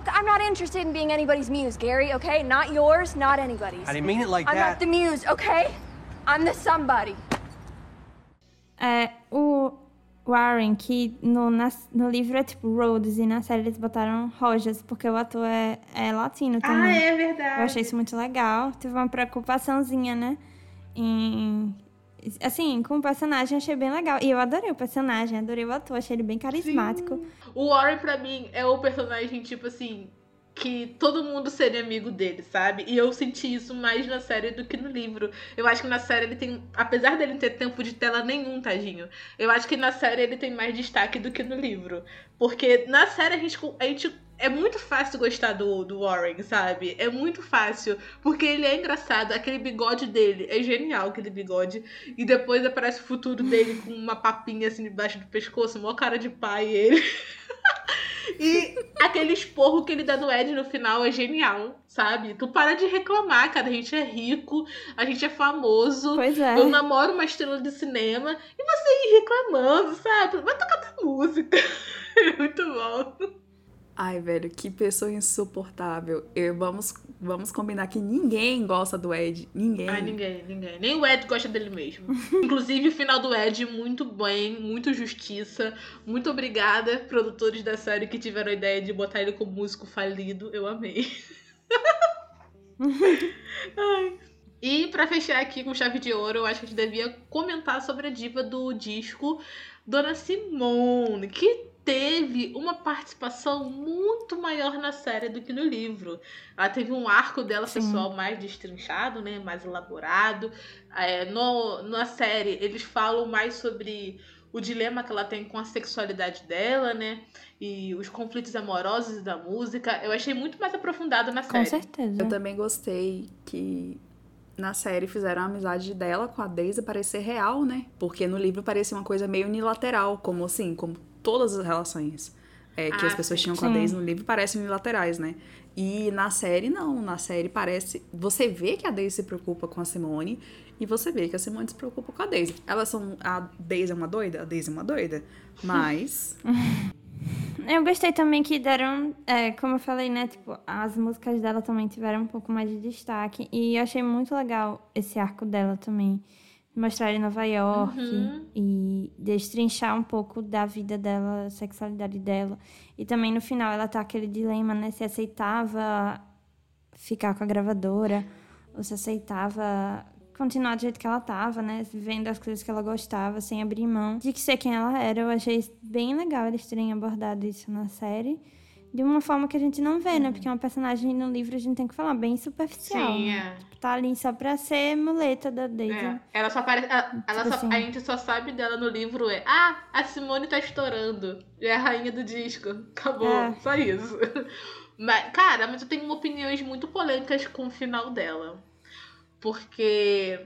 I'm not interested in being anybody's muse, Gary, okay? Not yours, not anybody's. I didn't mean it like I'm that. I'm not the muse, okay? I'm the somebody. É, o Warren, que no, na, no livro é tipo Rhodes e na série eles botaram Rojas, porque o ator é, é latino ah, também. Ah, é verdade. Eu achei isso muito legal. Tive uma preocupaçãozinha, né? Em, assim, com o personagem achei bem legal. E eu adorei o personagem, adorei o ator, achei ele bem carismático. Sim. O Warren, pra mim, é o personagem, tipo assim, que todo mundo seria amigo dele, sabe? E eu senti isso mais na série do que no livro. Eu acho que na série ele tem, apesar dele ter tempo de tela nenhum, tadinho. Eu acho que na série ele tem mais destaque do que no livro, porque na série a gente, a gente é muito fácil gostar do, do Warren, sabe? É muito fácil. Porque ele é engraçado. Aquele bigode dele é genial, aquele bigode. E depois aparece o futuro dele com uma papinha assim debaixo do pescoço, maior cara de pai ele. [LAUGHS] E aquele esporro que ele dá no Ed no final é genial, sabe? Tu para de reclamar, cara. A gente é rico, a gente é famoso. Pois é. Eu namoro uma estrela de cinema. E você ir reclamando, sabe? Vai tocar tua música. [LAUGHS] É muito bom. Ai, velho, que pessoa insuportável. Eu, vamos, vamos combinar que ninguém gosta do Ed. Ninguém. Ai, ninguém, ninguém. Nem o Ed gosta dele mesmo. [LAUGHS] Inclusive, o final do Ed, muito bem, muito justiça. Muito obrigada, produtores da série que tiveram a ideia de botar ele como músico falido. Eu amei. [LAUGHS] Ai. E para fechar aqui com chave de ouro, eu acho que a gente devia comentar sobre a diva do disco, Dona Simone, que teve uma participação muito maior na série do que no livro. Ela teve um arco dela Sim. pessoal mais destrinchado, né, mais elaborado. É, no, na série eles falam mais sobre o dilema que ela tem com a sexualidade dela, né? E os conflitos amorosos da música. Eu achei muito mais aprofundado na Com série. certeza. Eu também gostei que na série fizeram a amizade dela com a Daisy parecer real, né? Porque no livro parecia uma coisa meio unilateral, como assim, como todas as relações é, que Ah, as pessoas sim. tinham com a. Daisy no livro parecem unilaterais, né? E na série, não. Na série parece. Você vê que a Daisy se preocupa com a Simone e você vê que a Simone se preocupa com a Daisy. Elas são. A Daisy é uma doida? A Daisy é uma doida. Mas. [LAUGHS] Eu gostei também que deram, é, como eu falei, né? Tipo, as músicas dela também tiveram um pouco mais de destaque. E eu achei muito legal esse arco dela também. Mostrar em Nova York Uhum. e destrinchar um pouco da vida dela, sexualidade dela. E também no final ela tá aquele dilema, né? Se aceitava ficar com a gravadora ou se aceitava continuar do jeito que ela tava, né? Vivendo as coisas que ela gostava, sem abrir mão de que ser quem ela era. Eu achei bem legal eles terem abordado isso na série. De uma forma que a gente não vê, né? Porque é uma personagem no livro, a gente tem que falar, bem superficial. Sim, né? é. Tá ali só pra ser muleta da Daisy. É, ela só aparece. Ela, ela Tipo só- assim. A gente só sabe dela no livro é. Ah, a Simone tá estourando. É a rainha do disco. Acabou. É. Só isso. [LAUGHS] Mas, cara, mas eu tenho opiniões muito polêmicas com o final dela. Porque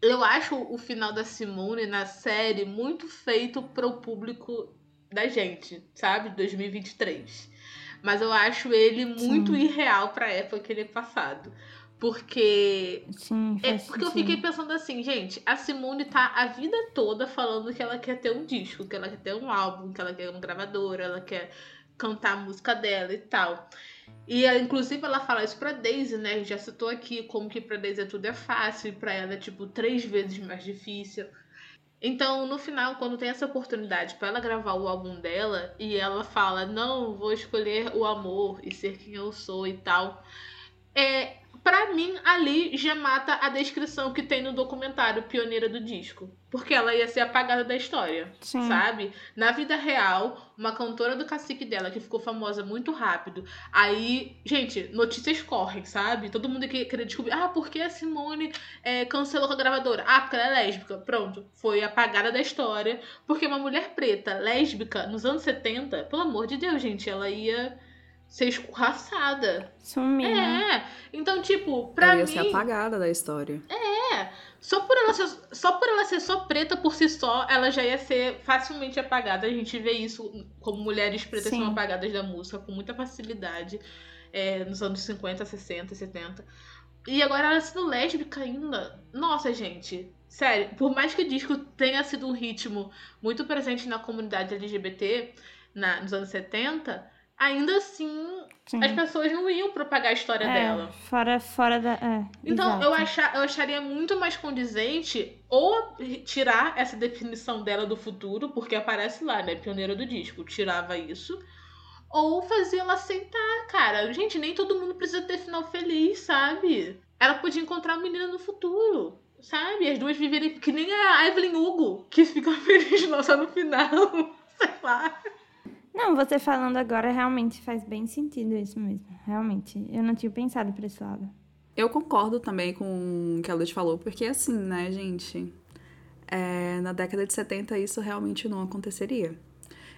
eu acho o final da Simone na série muito feito pro público da gente, sabe? 2023. Mas eu acho ele muito Sim. irreal pra época que ele é passado. Porque Sim, é porque eu sentido. fiquei pensando assim, gente, a Simone tá a vida toda falando que ela quer ter um disco, que ela quer ter um álbum, que ela quer uma gravadora, ela quer cantar a música dela e tal. E ela, inclusive ela fala isso pra Daisy, né? Já citou aqui como que pra Daisy tudo é fácil e pra ela é tipo três vezes mais difícil. Então, no final, quando tem essa oportunidade pra ela gravar o álbum dela e ela fala, não, vou escolher o amor e ser quem eu sou e tal. É, Pra mim, ali já mata a descrição que tem no documentário Pioneira do Disco. Porque ela ia ser apagada da história, Sim. sabe? Na vida real, uma cantora do cacique dela que ficou famosa muito rápido. Aí, gente, notícias correm, sabe? Todo mundo que queria descobrir. Ah, por que a Simone é, cancelou com a gravadora? Ah, porque ela é lésbica. Pronto. Foi apagada da história. Porque uma mulher preta, lésbica, nos anos 70, pelo amor de Deus, gente, ela ia ser escorraçada. Sumir, né? É. Então, tipo, pra ela ia mim. ser apagada da história. É. Só por, ela ser, só por ela ser só preta por si só, ela já ia ser facilmente apagada. A gente vê isso como mulheres pretas Sim. são apagadas da música com muita facilidade. é, nos anos 50, 60, 70. E agora ela sendo lésbica ainda. Nossa, gente. Sério, por mais que o disco tenha sido um ritmo muito presente na comunidade LGBT na, nos anos 70, ainda assim Sim. as pessoas não iam propagar a história É, dela. Fora, fora da. É, Então, exato. eu, achar, eu acharia muito mais condizente ou tirar essa definição dela do futuro, porque aparece lá, né? Pioneira do disco, tirava isso. Ou fazer ela aceitar, cara. Gente, nem todo mundo precisa ter final feliz, sabe? Ela podia encontrar uma menina no futuro, sabe? As duas viverem que nem a Evelyn Hugo, que fica [LAUGHS] feliz não, só no final. [LAUGHS] Sei lá. Não, você falando agora realmente faz bem sentido isso mesmo. Realmente. Eu não tinha pensado por esse lado. Eu concordo também com o que a Lud falou, porque assim, né, gente? é, na década de 70 isso realmente não aconteceria.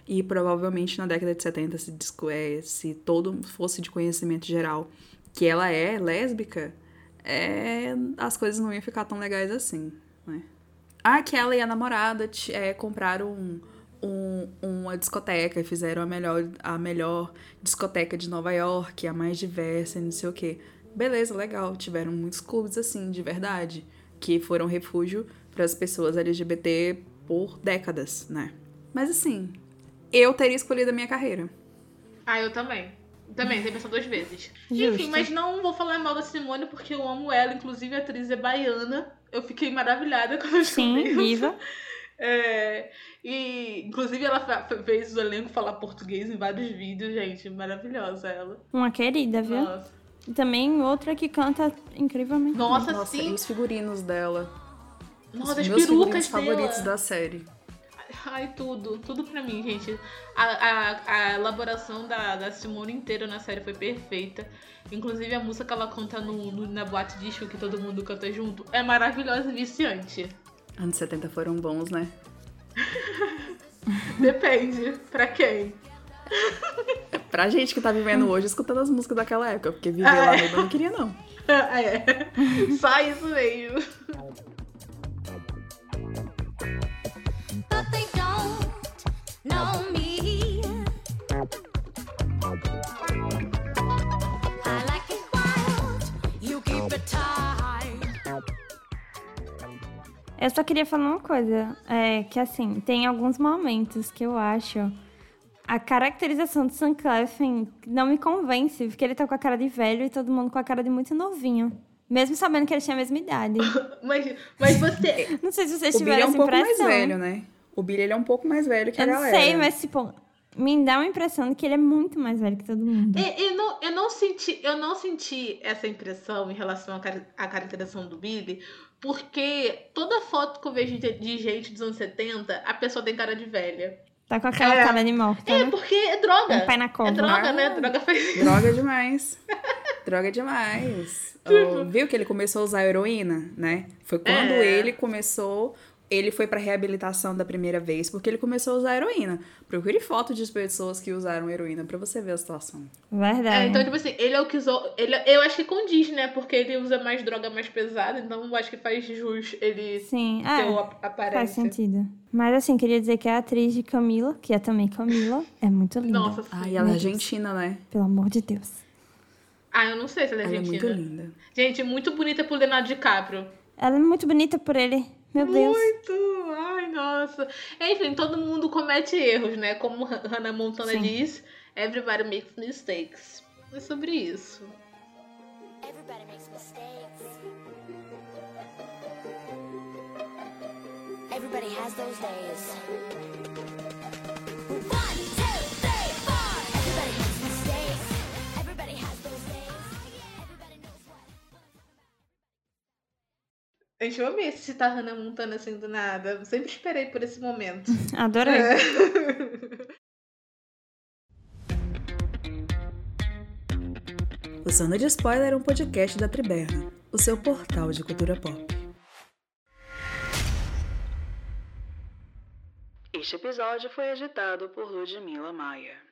E provavelmente na década de 70, se, é, se todo fosse de conhecimento geral que ela é lésbica, é, as coisas não iam ficar tão legais assim, né? Ah, que ela e a namorada é, compraram um, um- uma discoteca, fizeram a melhor, a melhor discoteca de Nova York, a mais diversa e não sei o quê. Beleza, legal. Tiveram muitos clubes assim, de verdade, que foram refúgio para as pessoas LGBT por décadas, né? Mas assim, eu teria escolhido a minha carreira. Ah, eu também. Também, tem pensado duas vezes. Justo. Enfim, mas não vou falar mal da Simone porque eu amo ela, inclusive a atriz é baiana. Eu fiquei maravilhada quando eu Sim, viva. [LAUGHS] É, e inclusive ela fez o elenco falar português em vários vídeos, gente. Maravilhosa ela. Uma querida, viu? Nossa, E também outra que canta incrivelmente. Nossa, Nossa, sim. e os figurinos dela. Nossa, os as meus perucas figurinos favoritos dela. da série. Ai, tudo. Tudo pra mim, gente. A, a, a elaboração da, da Simone inteira na série foi perfeita. Inclusive a música que ela canta no, no- na boate disco que todo mundo canta junto é maravilhosa e viciante. Anos 70 foram bons, né? [LAUGHS] Depende. Pra quem? Pra gente que tá vivendo hoje escutando as músicas daquela época, porque viver Ah, lá é. eu não queria, não. [LAUGHS] Ah, é. Só isso mesmo. Eu só queria falar uma coisa, é que assim, tem alguns momentos que eu acho a caracterização do Sam Clefin não me convence, porque ele tá com a cara de velho e todo mundo com a cara de muito novinho. Mesmo sabendo que ele tinha a mesma idade. [LAUGHS] Mas, mas você. [LAUGHS] Não sei se vocês O Billy tiveram é um essa pouco mais impressão. velho, né? O Billy ele é um pouco mais velho que a Eu não galera. sei, mas tipo, me dá uma impressão de que ele é muito mais velho que todo mundo. E- Eu não, eu, não senti, eu não senti essa impressão em relação à caracterização do Billy, porque toda foto que eu vejo de, de gente dos anos 70, a pessoa tem cara de velha. Tá com aquela É. cara de morta, É, né? porque é droga. Um pé na cova. É droga, Ah. né? Droga faz Droga demais. [LAUGHS] Droga demais. Oh, viu que ele começou a usar heroína, né? Foi quando É. ele começou. Ele foi pra reabilitação da primeira vez, porque ele começou a usar heroína. Procure foto de pessoas que usaram heroína pra você ver a situação. Verdade. É, então, tipo assim, ele é o que usou. Ele, eu acho que condiz, né? Porque ele usa mais droga mais pesada, então eu acho que faz jus ele Sim, ter o é, ap- faz aparência. sentido. Mas assim, queria dizer que a atriz de Camila, que é também Camila, é muito linda. Nossa, sim. Ai, ela é argentina, né? Pelo amor de Deus. Ah, eu não sei se ela é Ela é argentina. muito linda. Gente, muito bonita pro Leonardo DiCaprio. Ela é muito bonita por ele. Meu Deus. Muito! Ai, nossa. Enfim, todo mundo comete erros, né? Como Han- Hannah Montana Sim. diz, everybody makes mistakes. É sobre isso. Everybody makes mistakes. Everybody has those days. Gente, eu amei esse citar Hannah Montana assim do nada. Eu sempre esperei por esse momento. [LAUGHS] Adorei. É. [LAUGHS] O Zona de Spoiler é um podcast da Triberna, o seu portal de cultura pop. Este episódio foi editado por Ludmila Maia.